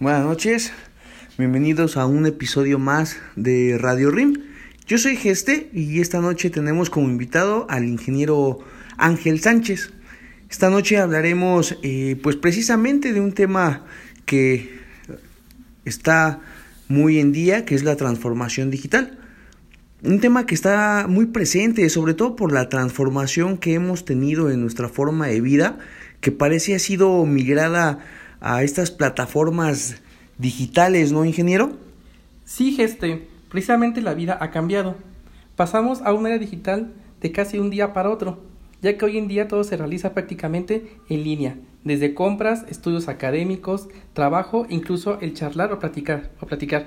Buenas noches, bienvenidos a un episodio más de Radio RIM. Yo soy Geste y esta noche tenemos como invitado al ingeniero Ángel Sánchez. Esta noche hablaremos eh, pues precisamente de un tema que está muy en día, que es la transformación digital. Un tema que está muy presente, sobre todo por la transformación que hemos tenido en nuestra forma de vida, que parece ha sido migrada a estas plataformas digitales, ¿no, ingeniero? Sí, Geste, precisamente la vida ha cambiado. Pasamos a una era digital de casi un día para otro, ya que hoy en día todo se realiza prácticamente en línea, desde compras, estudios académicos, trabajo, incluso el charlar o platicar. O platicar.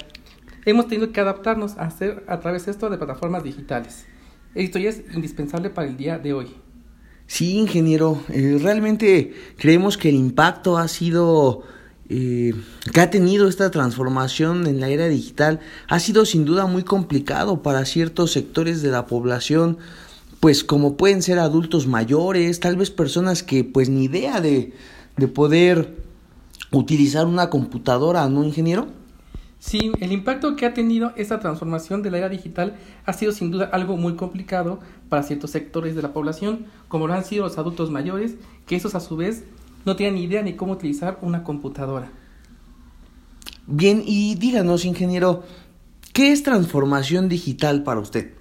Hemos tenido que adaptarnos a hacer a través de esto de plataformas digitales. Esto ya es indispensable para el día de hoy. Sí, ingeniero, eh, realmente creemos que el impacto ha sido eh, que ha tenido esta transformación en la era digital ha sido sin duda muy complicado para ciertos sectores de la población, pues como pueden ser adultos mayores, tal vez personas que pues ni idea de, de poder utilizar una computadora, ¿no, ingeniero? Sí, el impacto que ha tenido esta transformación de la era digital ha sido sin duda algo muy complicado para ciertos sectores de la población, como lo han sido los adultos mayores, que esos a su vez no tienen ni idea ni cómo utilizar una computadora. Bien, y díganos, ingeniero, ¿qué es transformación digital para usted?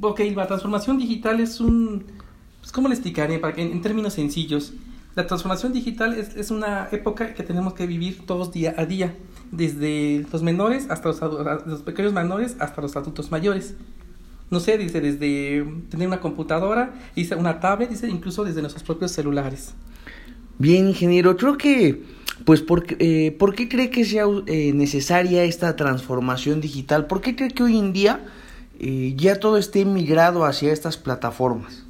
Ok, la transformación digital es un... Pues, ¿Cómo le explicaré? Para que, en términos sencillos, la transformación digital es, es, una época que tenemos que vivir todos día a día, desde los menores hasta los, los pequeños menores hasta los adultos mayores. No sé, dice, desde tener una computadora, dice una tablet, dice incluso desde nuestros propios celulares. Bien, ingeniero, creo que, pues, ¿por, eh, ¿por qué cree que sea eh, necesaria esta transformación digital? ¿Por qué cree que hoy en día eh, ya todo esté migrado hacia estas plataformas?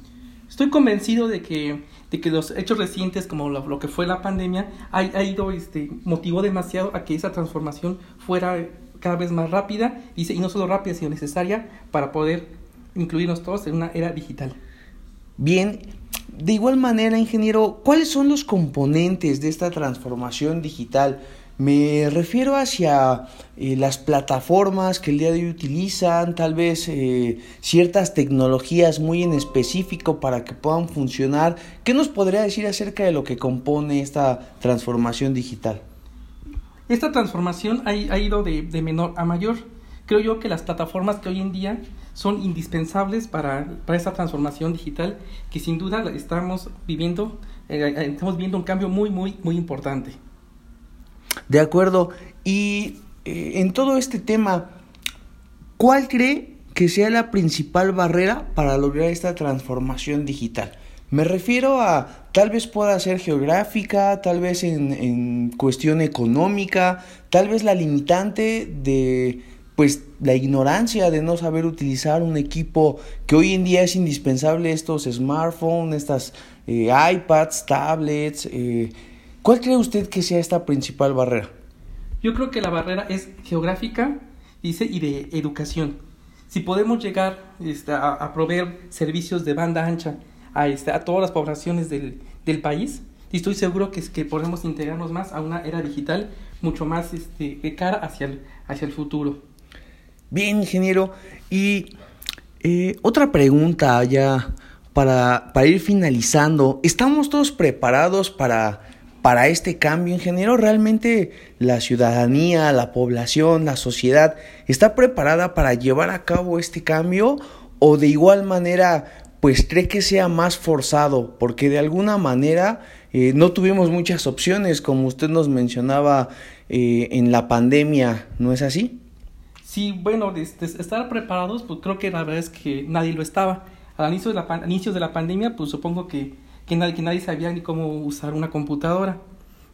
Estoy convencido de que de que los hechos recientes como lo, que fue la pandemia ha, ha, ido este motivó demasiado a que esa transformación fuera cada vez más rápida y, y no solo rápida sino necesaria para poder incluirnos todos en una era digital. Bien, de igual manera, ingeniero, ¿cuáles son los componentes de esta transformación digital? Me refiero hacia eh, las plataformas que el día de hoy utilizan, tal vez eh, ciertas tecnologías muy en específico para que puedan funcionar. ¿Qué nos podría decir acerca de lo que compone esta transformación digital? Esta transformación ha, ido de, menor a mayor. Creo yo que las plataformas que hoy en día son indispensables para, para esta transformación digital, que sin duda estamos viviendo, eh, estamos viendo un cambio muy, muy, muy importante. De acuerdo. Y eh, en todo este tema, ¿cuál cree que sea la principal barrera para lograr esta transformación digital? Me refiero a tal vez pueda ser geográfica, tal vez en, en cuestión económica, tal vez la limitante de pues la ignorancia de no saber utilizar un equipo que hoy en día es indispensable, estos smartphones, estas eh, iPads, tablets, eh, ¿Cuál cree usted que sea esta principal barrera? Yo creo que la barrera es geográfica, dice, y de educación. Si podemos llegar este, a, a, proveer servicios de banda ancha a, este, a todas las poblaciones del, del país, y estoy seguro que, es que podemos integrarnos más a una era digital mucho más este, de cara hacia el, hacia el futuro. Bien, ingeniero. Y eh, otra pregunta ya para, para ir finalizando. ¿Estamos todos preparados para para este cambio, ingeniero? ¿Realmente la ciudadanía, la población, la sociedad está preparada para llevar a cabo este cambio? ¿O de igual manera, pues cree que sea más forzado? Porque de alguna manera eh, no tuvimos muchas opciones, como usted nos mencionaba eh, en la pandemia, ¿no es así? Sí, bueno, este, estar preparados, pues creo que la verdad es que nadie lo estaba. Al inicio de la, inicios de la pandemia, pues supongo que que nadie, que nadie sabía ni cómo usar una computadora.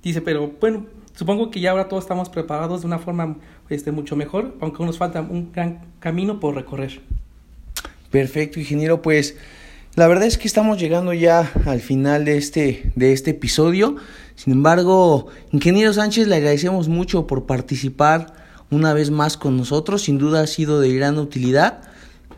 Dice, pero bueno, supongo que ya ahora todos estamos preparados de una forma este, mucho mejor, aunque nos falta un gran camino por recorrer. Perfecto, ingeniero, pues la verdad es que estamos llegando ya al final de este, de este episodio. Sin embargo, ingeniero Sánchez, le agradecemos mucho por participar una vez más con nosotros. Sin duda ha sido de gran utilidad.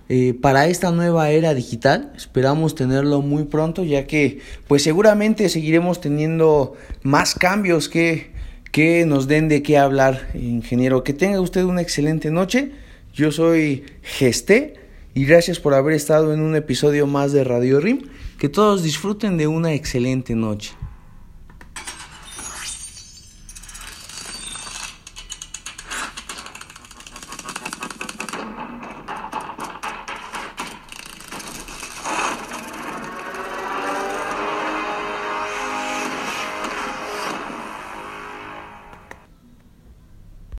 Eh, para esta nueva era digital. Esperamos tenerlo muy pronto ya que pues seguramente seguiremos teniendo más cambios que, que nos den de qué hablar, ingeniero. Que tenga usted una excelente noche. Yo soy Gesté y gracias por haber estado en un episodio más de Radio RIM. Que todos disfruten de una excelente noche.